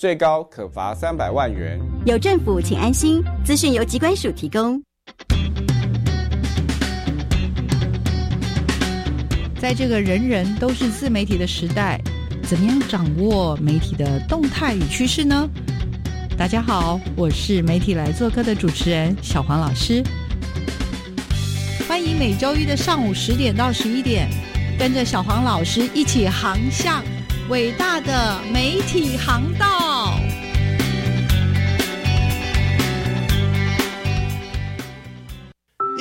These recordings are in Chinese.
最高可罚三百万元。有政府，请安心。资讯由机关署提供。在这个人人都是自媒体的时代，怎么样掌握媒体的动态与趋势呢？大家好，我是媒体来做客的主持人小黄老师，欢迎每周一的上午十点到十一点。跟着小黄老师一起航向伟大的媒体航道。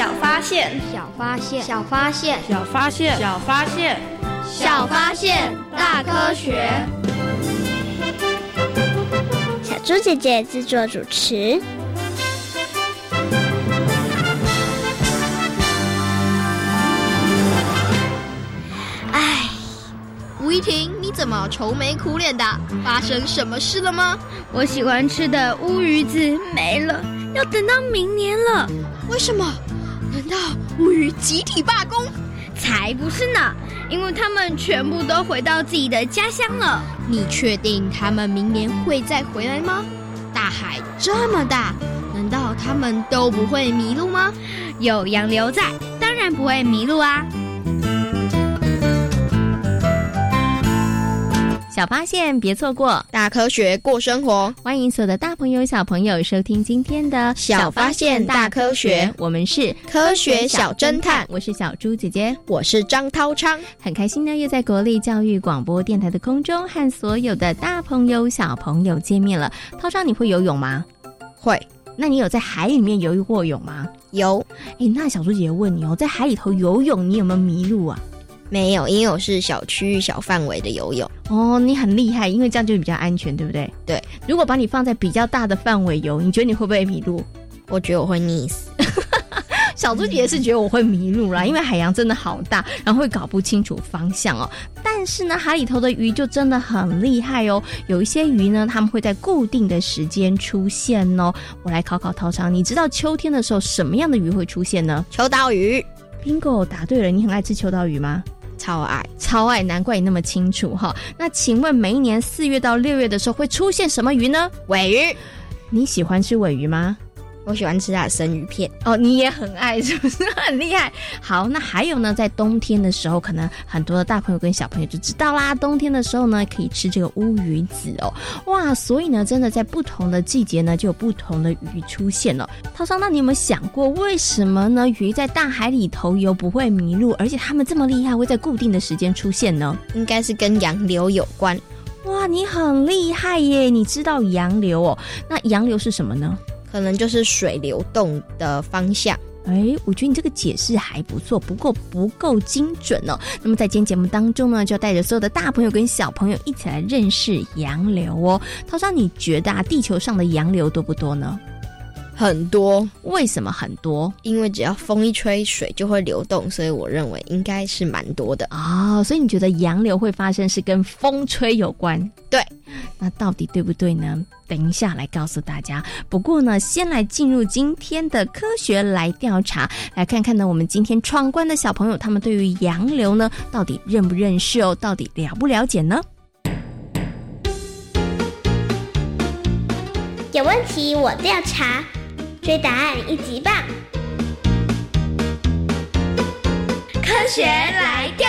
小发现，小发现，小发现，小发现，小发现，小发现，大科学。小猪姐姐制作主持。哎，吴依婷，你怎么愁眉苦脸的？发生什么事了吗？我喜欢吃的乌鱼子没了，要等到明年了。为什么？难道乌鱼集体罢工？才不是呢！因为他们全部都回到自己的家乡了。你确定他们明年会再回来吗？大海这么大，难道他们都不会迷路吗？有洋流在，当然不会迷路啊！小发现，别错过大科学过生活。欢迎所有的大朋友、小朋友收听今天的小发现大科学。我们是科学小侦探，我是小猪姐姐，我是张涛昌。很开心呢，又在国立教育广播电台的空中和所有的大朋友、小朋友见面了。涛昌，你会游泳吗？会。那你有在海里面游过泳吗？有。哎，那小猪姐姐问你哦，在海里头游泳，你有没有迷路啊？没有，因为我是小区域、小范围的游泳。哦，你很厉害，因为这样就比较安全，对不对？对。如果把你放在比较大的范围游，你觉得你会不会迷路？我觉得我会溺死。小猪姐姐是觉得我会迷路啦，因为海洋真的好大，然后会搞不清楚方向哦。但是呢，海里头的鱼就真的很厉害哦。有一些鱼呢，它们会在固定的时间出现哦。我来考考涛长，你知道秋天的时候什么样的鱼会出现呢？秋刀鱼。Bingo，答对了。你很爱吃秋刀鱼吗？超爱，超爱，难怪你那么清楚哈。那请问每一年四月到六月的时候会出现什么鱼呢？尾鱼。你喜欢吃尾鱼吗？我喜欢吃它的生鱼片哦，你也很爱，是不是很厉害？好，那还有呢，在冬天的时候，可能很多的大朋友跟小朋友就知道啦。冬天的时候呢，可以吃这个乌鱼子哦，哇！所以呢，真的在不同的季节呢，就有不同的鱼出现了。涛涛，那你有没有想过，为什么呢？鱼在大海里头游不会迷路，而且它们这么厉害，会在固定的时间出现呢？应该是跟洋流有关。哇，你很厉害耶！你知道洋流哦？那洋流是什么呢？可能就是水流动的方向。哎，我觉得你这个解释还不错，不过不够精准哦。那么在今天节目当中呢，就带着所有的大朋友跟小朋友一起来认识洋流哦。涛涛，你觉得啊，地球上的洋流多不多呢？很多。为什么很多？因为只要风一吹，水就会流动，所以我认为应该是蛮多的哦。所以你觉得洋流会发生是跟风吹有关？对。那到底对不对呢？等一下来告诉大家。不过呢，先来进入今天的科学来调查，来看看呢，我们今天闯关的小朋友，他们对于洋流呢，到底认不认识哦？到底了不了解呢？有问题我调查，追答案一级棒。科学来调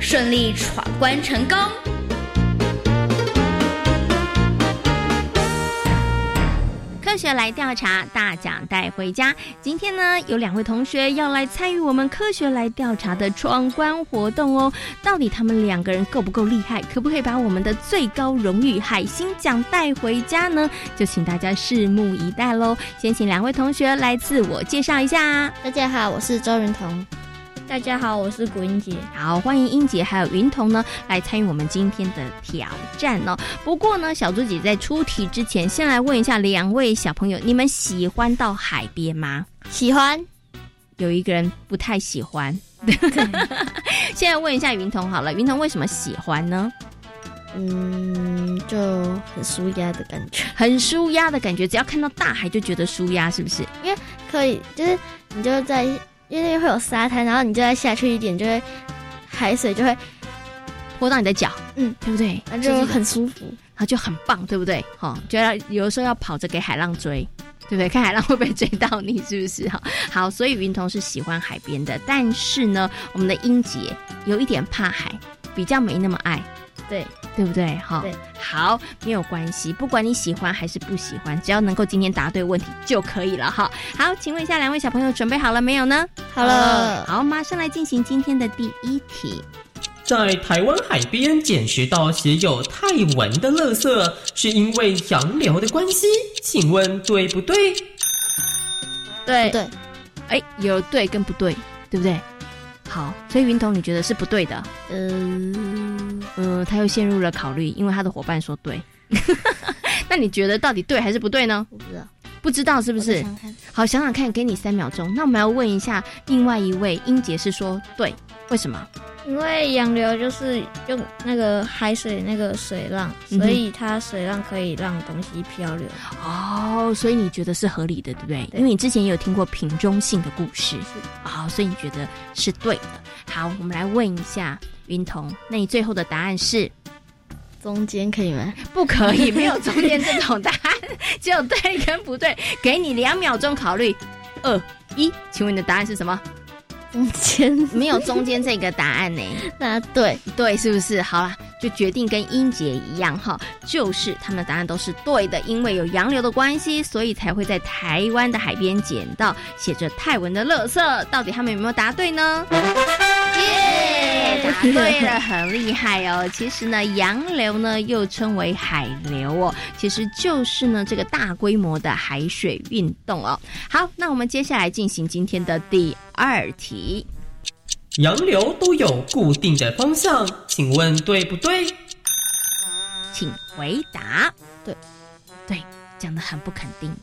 顺利闯关成功！科学来调查，大奖带回家。今天呢，有两位同学要来参与我们科学来调查的闯关活动哦。到底他们两个人够不够厉害？可不可以把我们的最高荣誉海星奖带回家呢？就请大家拭目以待喽。先请两位同学来自我介绍一下。大家好，我是周云彤。大家好，我是古英杰。好，欢迎英杰还有云彤呢来参与我们今天的挑战哦。不过呢，小猪姐在出题之前，先来问一下两位小朋友，你们喜欢到海边吗？喜欢。有一个人不太喜欢。现在问一下云彤好了，云彤为什么喜欢呢？嗯，就很舒压的感觉，很舒压的感觉，只要看到大海就觉得舒压，是不是？因为可以，就是你就在。因为会有沙滩，然后你就再下去一点，就会海水就会泼到你的脚，嗯，对不对？那就很舒服，然后就很棒，对不对？哈，就要有的时候要跑着给海浪追，对不对？看海浪会不会追到你，是不是？哈，好，所以云彤是喜欢海边的，但是呢，我们的英杰有一点怕海，比较没那么爱。对，对不对？哈，好，没有关系，不管你喜欢还是不喜欢，只要能够今天答对问题就可以了。哈，好，请问一下两位小朋友准备好了没有呢？好了，好，马上来进行今天的第一题。在台湾海边捡拾到写有泰文的垃圾，是因为洋流的关系，请问对不对？对对，哎，有对跟不对，对不对？好，所以云彤你觉得是不对的？嗯，呃，他又陷入了考虑，因为他的伙伴说对。那你觉得到底对还是不对呢？不知道，不知道是不是？好，想想看，给你三秒钟。那我们要问一下另外一位英杰是说对，为什么？因为洋流就是用那个海水那个水浪，所以它水浪可以让东西漂流。哦，所以你觉得是合理的，对不对？因为你之前也有听过瓶中性的故事，啊，所以你觉得是对的。好，我们来问一下云彤，那你最后的答案是中间可以吗？不可以，没有中间这种答案，只有对跟不对。给你两秒钟考虑，二一，请问你的答案是什么？中间没有中间这个答案呢？那对对，是不是？好了，就决定跟英杰一样哈，就是他们的答案都是对的，因为有洋流的关系，所以才会在台湾的海边捡到写着泰文的垃圾。到底他们有没有答对呢？耶，答对了，很厉害哦。其实呢，洋流呢又称为海流哦，其实就是呢这个大规模的海水运动哦。好，那我们接下来进行今天的第二题。洋流都有固定的方向，请问对不对？请回答。对，对。讲的很不肯定，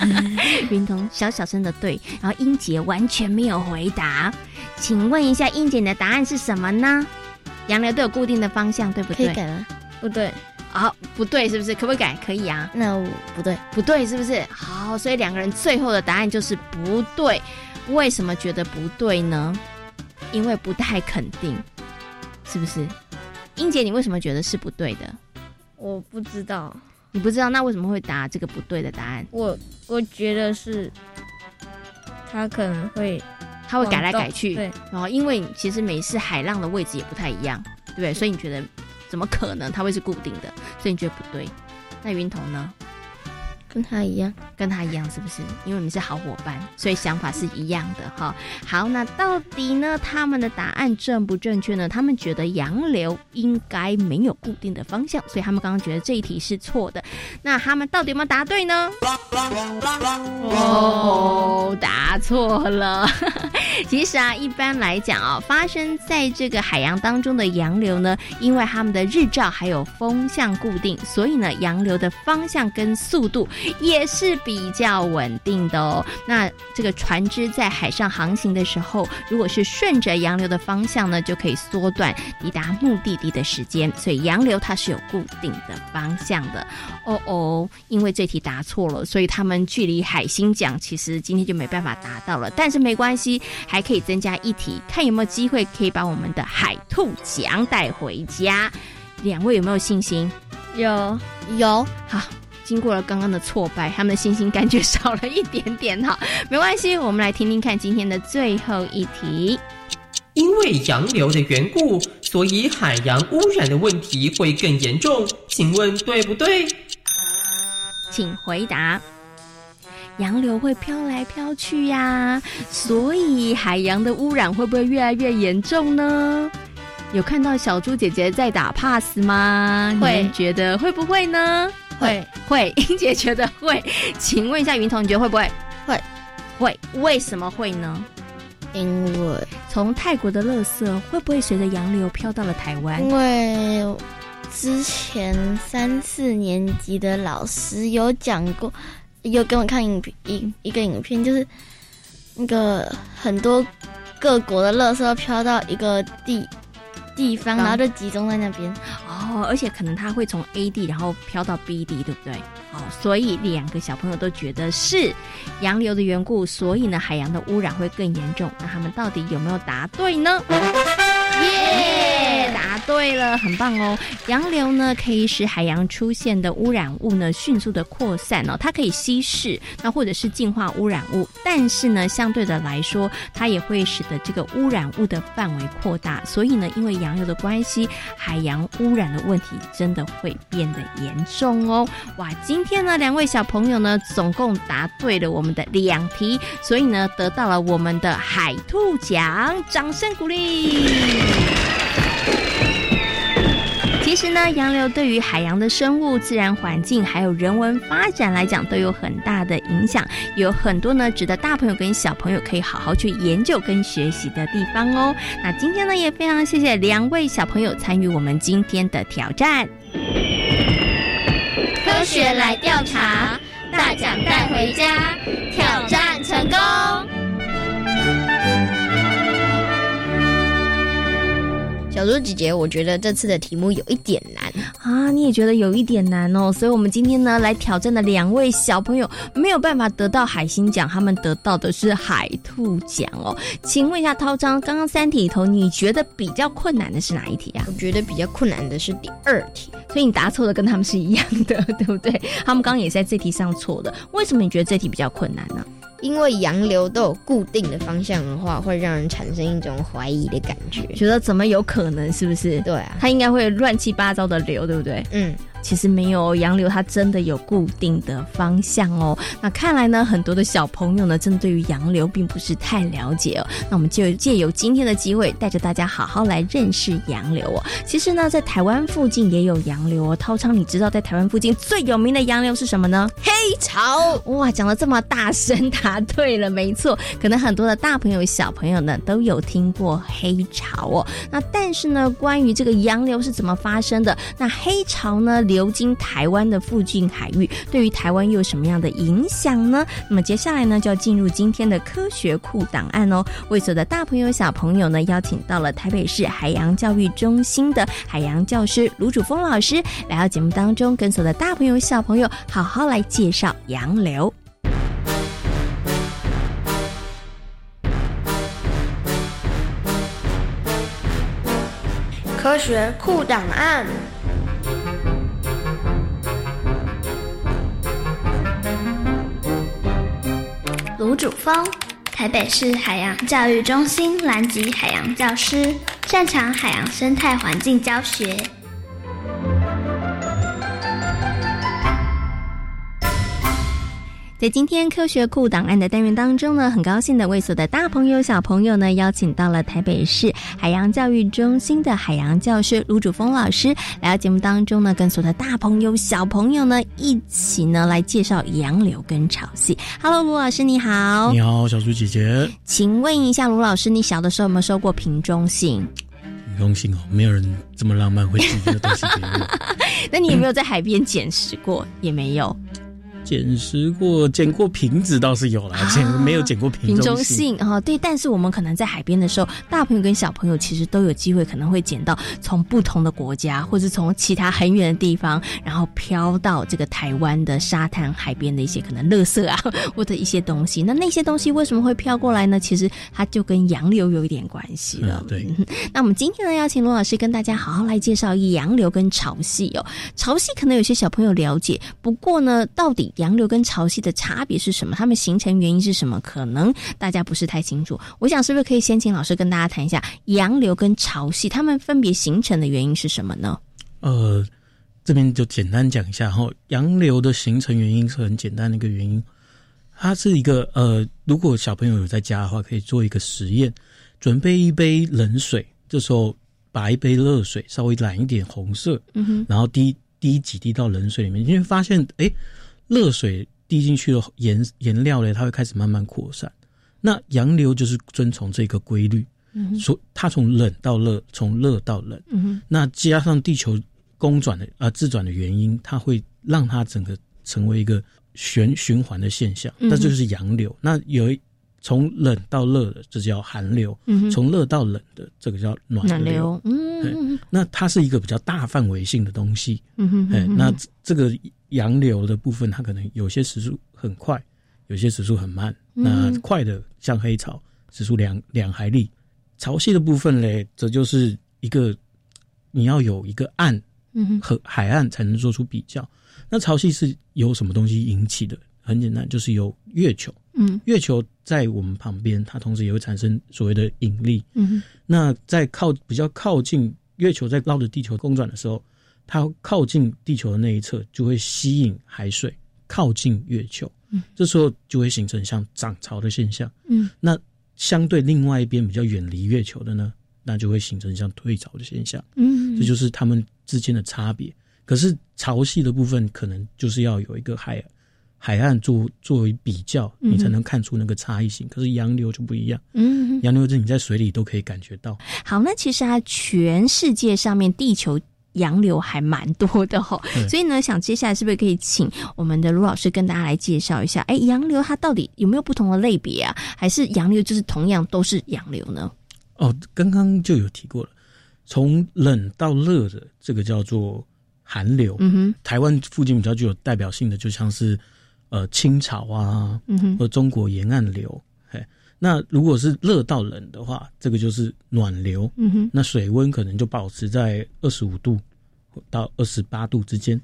云彤小小声的对，然后英杰完全没有回答，请问一下英杰的答案是什么呢？洋流都有固定的方向，对不对？可以改吗？不对，好，不对，是不是？可不可以改？可以啊。那不对，不对，是不是？好，所以两个人最后的答案就是不对。为什么觉得不对呢？因为不太肯定，是不是？英姐，你为什么觉得是不对的？我不知道，你不知道，那为什么会答这个不对的答案？我我觉得是，他可能会，他会改来改去，对。然后，因为其实每次海浪的位置也不太一样，对不对？所以你觉得怎么可能它会是固定的？所以你觉得不对？那云彤呢？跟他一样，跟他一样，是不是？因为你们是好伙伴，所以想法是一样的哈。好，那到底呢，他们的答案正不正确呢？他们觉得洋流应该没有固定的方向，所以他们刚刚觉得这一题是错的。那他们到底有没有答对呢？哦，答错了。其实啊，一般来讲啊，发生在这个海洋当中的洋流呢，因为他们的日照还有风向固定，所以呢，洋流的方向跟速度。也是比比较稳定的哦。那这个船只在海上航行的时候，如果是顺着洋流的方向呢，就可以缩短抵达目的地的时间。所以洋流它是有固定的方向的。哦哦，因为这题答错了，所以他们距离海星奖其实今天就没办法达到了。但是没关系，还可以增加一题，看有没有机会可以把我们的海兔奖带回家。两位有没有信心？有有，好。经过了刚刚的挫败，他们的信心感觉少了一点点哈，没关系，我们来听听看今天的最后一题。因为洋流的缘故，所以海洋污染的问题会更严重，请问对不对？请回答。洋流会飘来飘去呀，所以海洋的污染会不会越来越严重呢？有看到小猪姐姐在打 pass 吗？会觉得会不会呢？会会，英姐觉得会，请问一下云彤，你觉得会不会？会会，为什么会呢？因为从泰国的垃圾会不会随着洋流飘到了台湾？因为之前三四年级的老师有讲过，有给我看影影一一个影片，就是那个很多各国的垃圾飘到一个地。地方，然后就集中在那边哦，而且可能它会从 A 地，然后飘到 B 地，对不对？哦，所以两个小朋友都觉得是洋流的缘故，所以呢，海洋的污染会更严重。那他们到底有没有答对呢？耶，对了，很棒哦！洋流呢，可以使海洋出现的污染物呢迅速的扩散哦，它可以稀释，那或者是净化污染物，但是呢，相对的来说，它也会使得这个污染物的范围扩大。所以呢，因为洋流的关系，海洋污染的问题真的会变得严重哦。哇，今天呢，两位小朋友呢，总共答对了我们的两题，所以呢，得到了我们的海兔奖，掌声鼓励。其实呢，洋流对于海洋的生物、自然环境还有人文发展来讲，都有很大的影响，有很多呢值得大朋友跟小朋友可以好好去研究跟学习的地方哦。那今天呢，也非常谢谢两位小朋友参与我们今天的挑战。科学来调查，大奖带回家，挑战成功。小猪姐姐，我觉得这次的题目有一点难啊！你也觉得有一点难哦，所以我们今天呢来挑战的两位小朋友没有办法得到海星奖，他们得到的是海兔奖哦。请问一下涛章，刚刚三题里头，你觉得比较困难的是哪一题啊？我觉得比较困难的是第二题，所以你答错的跟他们是一样的，对不对？他们刚刚也在这题上错的，为什么你觉得这题比较困难呢？因为洋流都有固定的方向的话，会让人产生一种怀疑的感觉，觉得怎么有可能？是不是？对啊，它应该会乱七八糟的流，对不对？嗯。其实没有洋流，它真的有固定的方向哦。那看来呢，很多的小朋友呢，真的对于洋流并不是太了解哦。那我们就借由今天的机会，带着大家好好来认识洋流哦。其实呢，在台湾附近也有洋流哦。涛昌，你知道在台湾附近最有名的洋流是什么呢？黑潮！哇，讲的这么大声，答对了，没错。可能很多的大朋友、小朋友呢，都有听过黑潮哦。那但是呢，关于这个洋流是怎么发生的？那黑潮呢？流经台湾的附近海域，对于台湾又有什么样的影响呢？那么接下来呢，就要进入今天的科学库档案哦。为所有的大朋友、小朋友呢，邀请到了台北市海洋教育中心的海洋教师卢主峰老师来到节目当中，跟所有的大朋友、小朋友好好来介绍洋流。科学库档案。吴主峰，台北市海洋教育中心蓝极海洋教师，擅长海洋生态环境教学。在今天科学库档案的单元当中呢，很高兴的为所有的大朋友、小朋友呢，邀请到了台北市海洋教育中心的海洋教师卢主峰老师来到节目当中呢，跟所有的大朋友、小朋友呢一起呢来介绍洋流跟潮汐。Hello，卢老师你好，你好，小猪姐姐，请问一下卢老师，你小的时候有没有收过瓶中信？瓶中信哦，没有人这么浪漫会寄这个东西给我。那你有没有在海边捡拾过？也没有。捡拾过，捡过瓶子倒是有了，捡没有捡过瓶中信啊？对，但是我们可能在海边的时候，大朋友跟小朋友其实都有机会，可能会捡到从不同的国家，或是从其他很远的地方，然后飘到这个台湾的沙滩海边的一些可能垃圾啊，或者一些东西。那那些东西为什么会飘过来呢？其实它就跟洋流有一点关系了。对，那我们今天呢，邀请罗老师跟大家好好来介绍洋流跟潮汐哦。潮汐可能有些小朋友了解，不过呢，到底洋流跟潮汐的差别是什么？它们形成原因是什么？可能大家不是太清楚。我想是不是可以先请老师跟大家谈一下洋流跟潮汐，它们分别形成的原因是什么呢？呃，这边就简单讲一下哈。洋流的形成原因是很简单的一个原因，它是一个呃，如果小朋友有在家的话，可以做一个实验，准备一杯冷水，这时候把一杯热水稍微染一点红色，嗯哼，然后滴滴几滴到冷水里面，你会发现，哎。热水滴进去的颜颜料呢，它会开始慢慢扩散。那洋流就是遵从这个规律，所它从冷到热，从热到冷。那加上地球公转的啊自转的原因，它会让它整个成为一个循循环的现象，那就是洋流。那有从冷到热的，这叫寒流；从热到冷的，这个叫暖流。嗯，那它是一个比较大范围性的东西。嗯哎，那这个。洋流的部分，它可能有些时速很快，有些时速很慢。那快的像黑潮，时速两两海里；潮汐的部分嘞，则就是一个你要有一个岸和海岸才能做出比较。那潮汐是由什么东西引起的？很简单，就是由月球。嗯，月球在我们旁边，它同时也会产生所谓的引力。嗯，那在靠比较靠近月球，在绕着地球公转的时候。它靠近地球的那一侧，就会吸引海水靠近月球，嗯，这时候就会形成像涨潮的现象，嗯，那相对另外一边比较远离月球的呢，那就会形成像退潮的现象，嗯，这就是它们之间的差别。可是潮汐的部分，可能就是要有一个海海岸作作为比较，你才能看出那个差异性。可是洋流就不一样，嗯，洋流是你在水里都可以感觉到。好，那其实啊，全世界上面地球。洋流还蛮多的哈，所以呢，想接下来是不是可以请我们的卢老师跟大家来介绍一下？哎，洋流它到底有没有不同的类别啊？还是洋流就是同样都是洋流呢？哦，刚刚就有提过了，从冷到热的这个叫做寒流。嗯哼，台湾附近比较具有代表性的，就像是呃清朝啊，嗯哼，或中国沿岸流。嘿，那如果是热到冷的话，这个就是暖流。嗯哼，那水温可能就保持在二十五度到二十八度之间。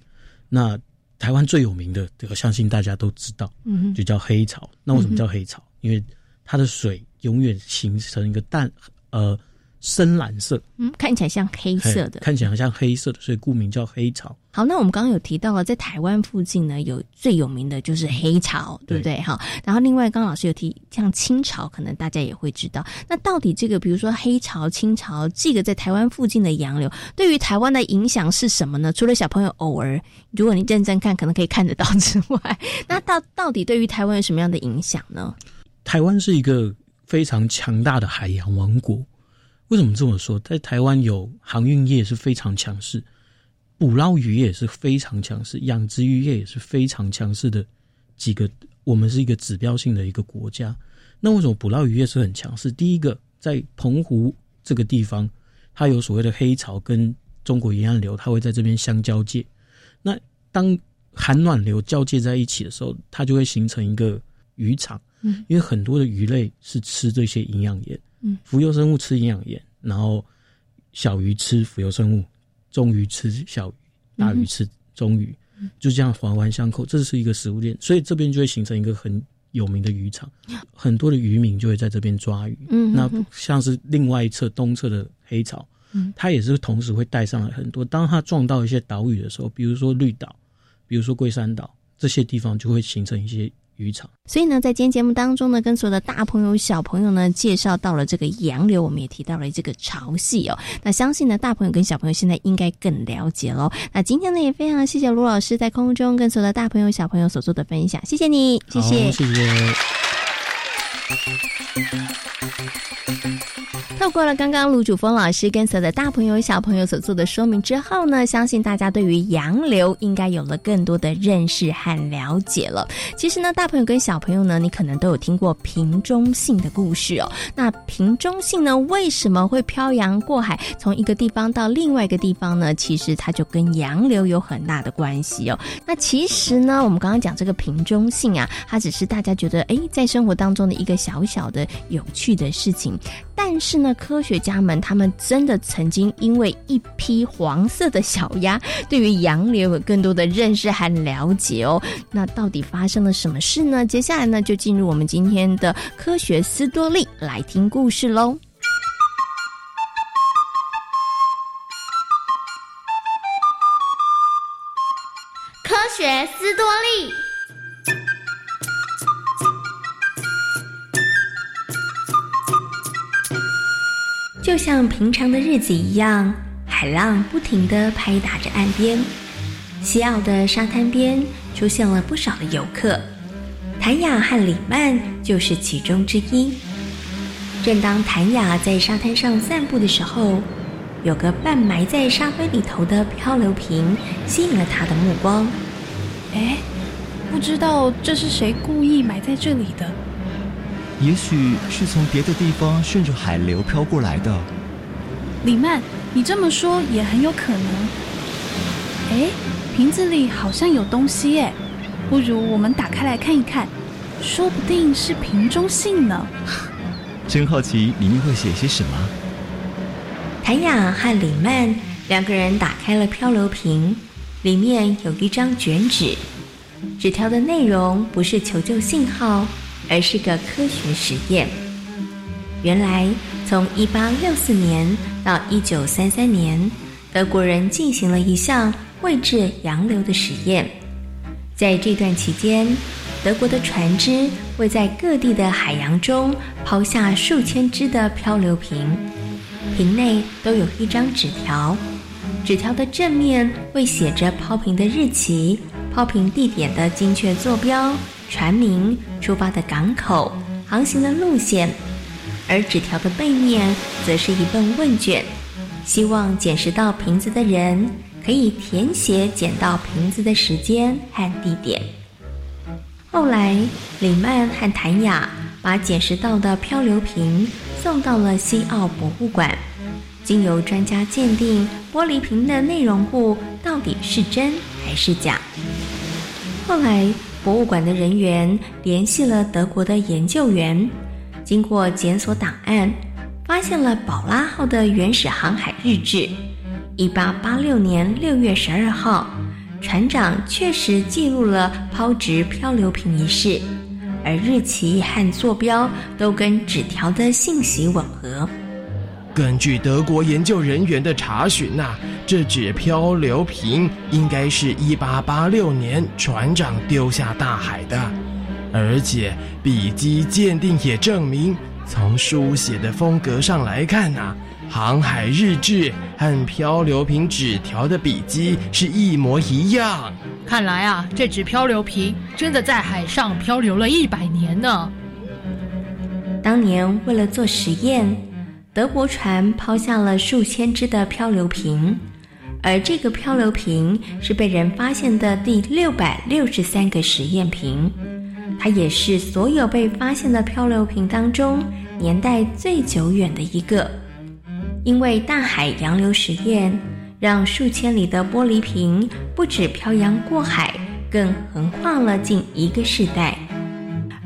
那台湾最有名的，这个相信大家都知道，嗯哼，就叫黑潮。那为什么叫黑潮？因为它的水永远形成一个淡呃。深蓝色，嗯，看起来像黑色的，看起来像黑色的，所以故名叫黑潮。好，那我们刚刚有提到了，在台湾附近呢，有最有名的就是黑潮，对不对？哈，然后另外刚刚老师有提，像清朝，可能大家也会知道。那到底这个，比如说黑潮、清朝，这个在台湾附近的洋流，对于台湾的影响是什么呢？除了小朋友偶尔，如果你认真看，可能可以看得到之外，那到到底对于台湾有什么样的影响呢？台湾是一个非常强大的海洋王国。为什么这么说？在台湾有航运业是非常强势，捕捞渔业是非常强势，养殖渔业也是非常强势的几个。我们是一个指标性的一个国家。那为什么捕捞渔业是很强势？第一个，在澎湖这个地方，它有所谓的黑潮跟中国沿岸流，它会在这边相交界。那当寒暖流交界在一起的时候，它就会形成一个渔场。嗯，因为很多的鱼类是吃这些营养盐。嗯，浮游生物吃营养盐，然后小鱼吃浮游生物，中鱼吃小鱼，大鱼吃中鱼，就这样环环相扣，这是一个食物链，所以这边就会形成一个很有名的渔场，很多的渔民就会在这边抓鱼。嗯，那像是另外一侧东侧的黑潮，嗯，它也是同时会带上来很多。当它撞到一些岛屿的时候，比如说绿岛，比如说龟山岛这些地方，就会形成一些。渔场，所以呢，在今天节目当中呢，跟所有的大朋友、小朋友呢，介绍到了这个洋流，我们也提到了这个潮汐哦。那相信呢，大朋友跟小朋友现在应该更了解喽。那今天呢，也非常谢谢卢老师在空中跟所有的大朋友、小朋友所做的分享，谢谢你，谢谢，谢谢。透过了刚刚卢主峰老师跟所有的大朋友小朋友所做的说明之后呢，相信大家对于洋流应该有了更多的认识和了解了。其实呢，大朋友跟小朋友呢，你可能都有听过瓶中信的故事哦。那瓶中信呢，为什么会漂洋过海，从一个地方到另外一个地方呢？其实它就跟洋流有很大的关系哦。那其实呢，我们刚刚讲这个瓶中信啊，它只是大家觉得哎，在生活当中的一个小小的有趣的事情，但是呢。科学家们，他们真的曾经因为一批黄色的小鸭，对于洋流有更多的认识和了解哦。那到底发生了什么事呢？接下来呢，就进入我们今天的科学斯多利来听故事喽。科学斯多利。就像平常的日子一样，海浪不停地拍打着岸边。西澳的沙滩边出现了不少的游客，谭雅和李曼就是其中之一。正当谭雅在沙滩上散步的时候，有个半埋在沙堆里头的漂流瓶吸引了他的目光。哎，不知道这是谁故意埋在这里的？也许是从别的地方顺着海流飘过来的。李曼，你这么说也很有可能。哎，瓶子里好像有东西哎，不如我们打开来看一看，说不定是瓶中信呢。真好奇里面会写些什么。谭雅和李曼两个人打开了漂流瓶，里面有一张卷纸，纸条的内容不是求救信号。而是个科学实验。原来，从一八六四年到一九三三年，德国人进行了一项绘制洋流的实验。在这段期间，德国的船只会在各地的海洋中抛下数千只的漂流瓶，瓶内都有一张纸条，纸条的正面会写着抛瓶的日期、抛瓶地点的精确坐标。船名、出发的港口、航行的路线，而纸条的背面则是一份问卷，希望捡拾到瓶子的人可以填写捡到瓶子的时间和地点。后来，李曼和谭雅把捡拾到的漂流瓶送到了西澳博物馆，经由专家鉴定，玻璃瓶的内容物到底是真还是假。后来。博物馆的人员联系了德国的研究员，经过检索档案，发现了宝拉号的原始航海日志。一八八六年六月十二号，船长确实记录了抛掷漂流瓶一事，而日期和坐标都跟纸条的信息吻合。根据德国研究人员的查询呐，这只漂流瓶应该是一八八六年船长丢下大海的，而且笔迹鉴定也证明，从书写的风格上来看呐，航海日志和漂流瓶纸条的笔迹是一模一样。看来啊，这只漂流瓶真的在海上漂流了一百年呢。当年为了做实验。德国船抛下了数千只的漂流瓶，而这个漂流瓶是被人发现的第六百六十三个实验瓶，它也是所有被发现的漂流瓶当中年代最久远的一个。因为大海洋流实验，让数千里的玻璃瓶不止漂洋过海，更横跨了近一个世代。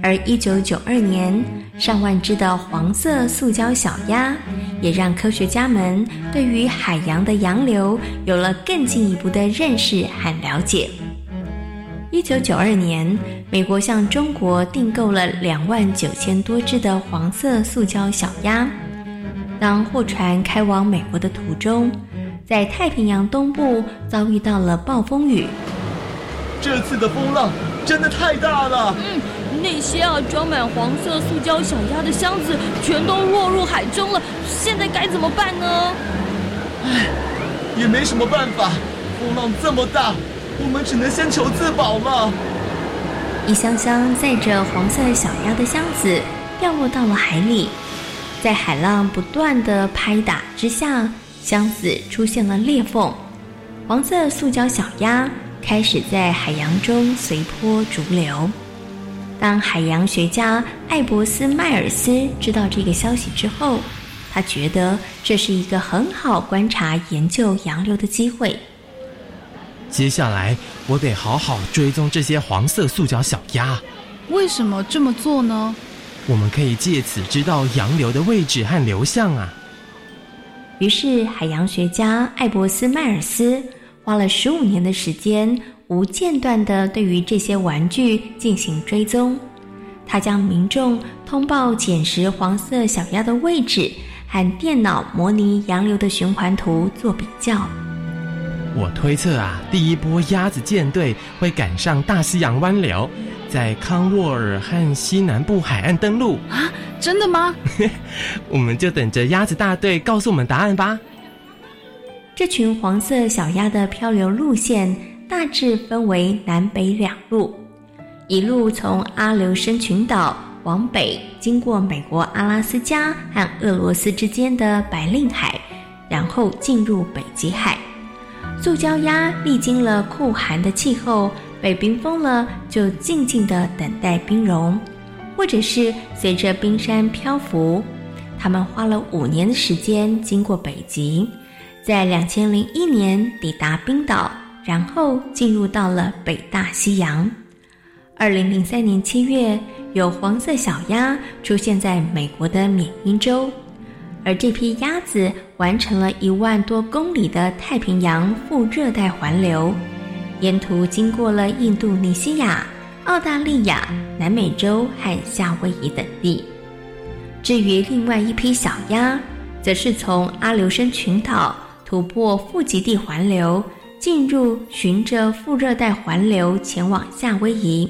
而一九九二年。上万只的黄色塑胶小鸭，也让科学家们对于海洋的洋流有了更进一步的认识和了解。一九九二年，美国向中国订购了两万九千多只的黄色塑胶小鸭。当货船开往美国的途中，在太平洋东部遭遇到了暴风雨。这次的风浪真的太大了。嗯，那些啊装满黄色塑胶小鸭的箱子全都落入海中了，现在该怎么办呢？唉，也没什么办法，风浪这么大。我们只能先求自保了。一箱箱载着黄色小鸭的箱子掉落到了海里，在海浪不断的拍打之下，箱子出现了裂缝，黄色塑胶小鸭开始在海洋中随波逐流。当海洋学家艾伯斯迈尔斯知道这个消息之后，他觉得这是一个很好观察研究洋流的机会。接下来，我得好好追踪这些黄色塑胶小鸭。为什么这么做呢？我们可以借此知道洋流的位置和流向啊。于是，海洋学家艾伯斯迈尔斯花了十五年的时间，无间断的对于这些玩具进行追踪。他将民众通报捡拾黄色小鸭的位置和电脑模拟洋流的循环图做比较。我推测啊，第一波鸭子舰队会赶上大西洋湾流，在康沃尔和西南部海岸登陆啊！真的吗？我们就等着鸭子大队告诉我们答案吧。这群黄色小鸭的漂流路线大致分为南北两路，一路从阿留申群岛往北，经过美国阿拉斯加和俄罗斯之间的白令海，然后进入北极海。塑胶鸭历经了酷寒的气候，被冰封了，就静静的等待冰融，或者是随着冰山漂浮。他们花了五年的时间经过北极，在两千零一年抵达冰岛，然后进入到了北大西洋。二零零三年七月，有黄色小鸭出现在美国的缅因州。而这批鸭子完成了一万多公里的太平洋副热带环流，沿途经过了印度尼西亚、澳大利亚、南美洲和夏威夷等地。至于另外一批小鸭，则是从阿留申群岛突破富极地环流，进入循着副热带环流前往夏威夷。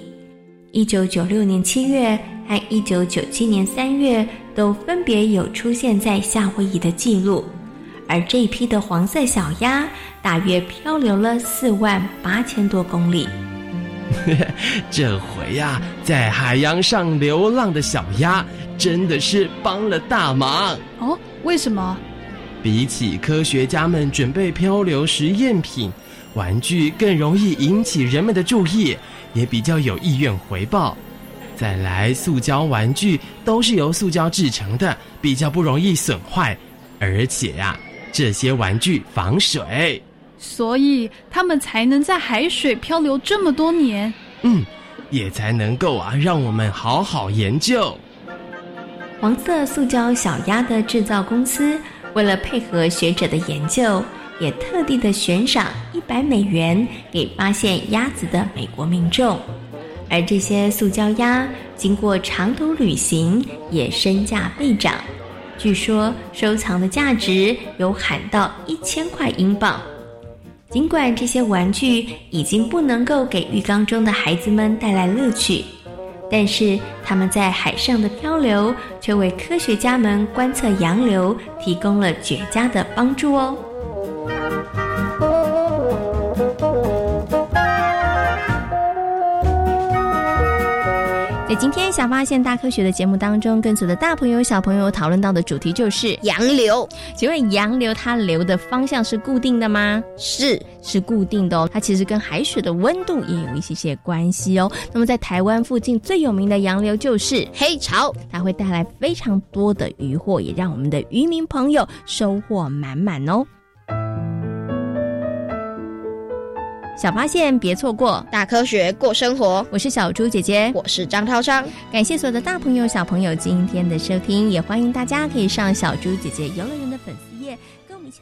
一九九六年七月。和一九九七年三月都分别有出现在夏威夷的记录，而这一批的黄色小鸭大约漂流了四万八千多公里。这回呀，在海洋上流浪的小鸭真的是帮了大忙哦！为什么？比起科学家们准备漂流实验品，玩具更容易引起人们的注意，也比较有意愿回报。再来，塑胶玩具都是由塑胶制成的，比较不容易损坏，而且呀，这些玩具防水，所以它们才能在海水漂流这么多年。嗯，也才能够啊，让我们好好研究。黄色塑胶小鸭的制造公司，为了配合学者的研究，也特地的悬赏一百美元给发现鸭子的美国民众。而这些塑胶鸭经过长途旅行，也身价倍涨。据说收藏的价值有喊到一千块英镑。尽管这些玩具已经不能够给浴缸中的孩子们带来乐趣，但是他们在海上的漂流却为科学家们观测洋流提供了绝佳的帮助哦。在今天《小发现大科学》的节目当中，跟随的大朋友、小朋友讨论到的主题就是洋流。请问洋流它流的方向是固定的吗？是，是固定的哦。它其实跟海水的温度也有一些些关系哦。那么在台湾附近最有名的洋流就是黑潮，它会带来非常多的渔获，也让我们的渔民朋友收获满满哦。小发现别错过，大科学过生活。我是小猪姐姐，我是张涛昌。感谢所有的大朋友、小朋友今天的收听，也欢迎大家可以上小猪姐姐游乐园。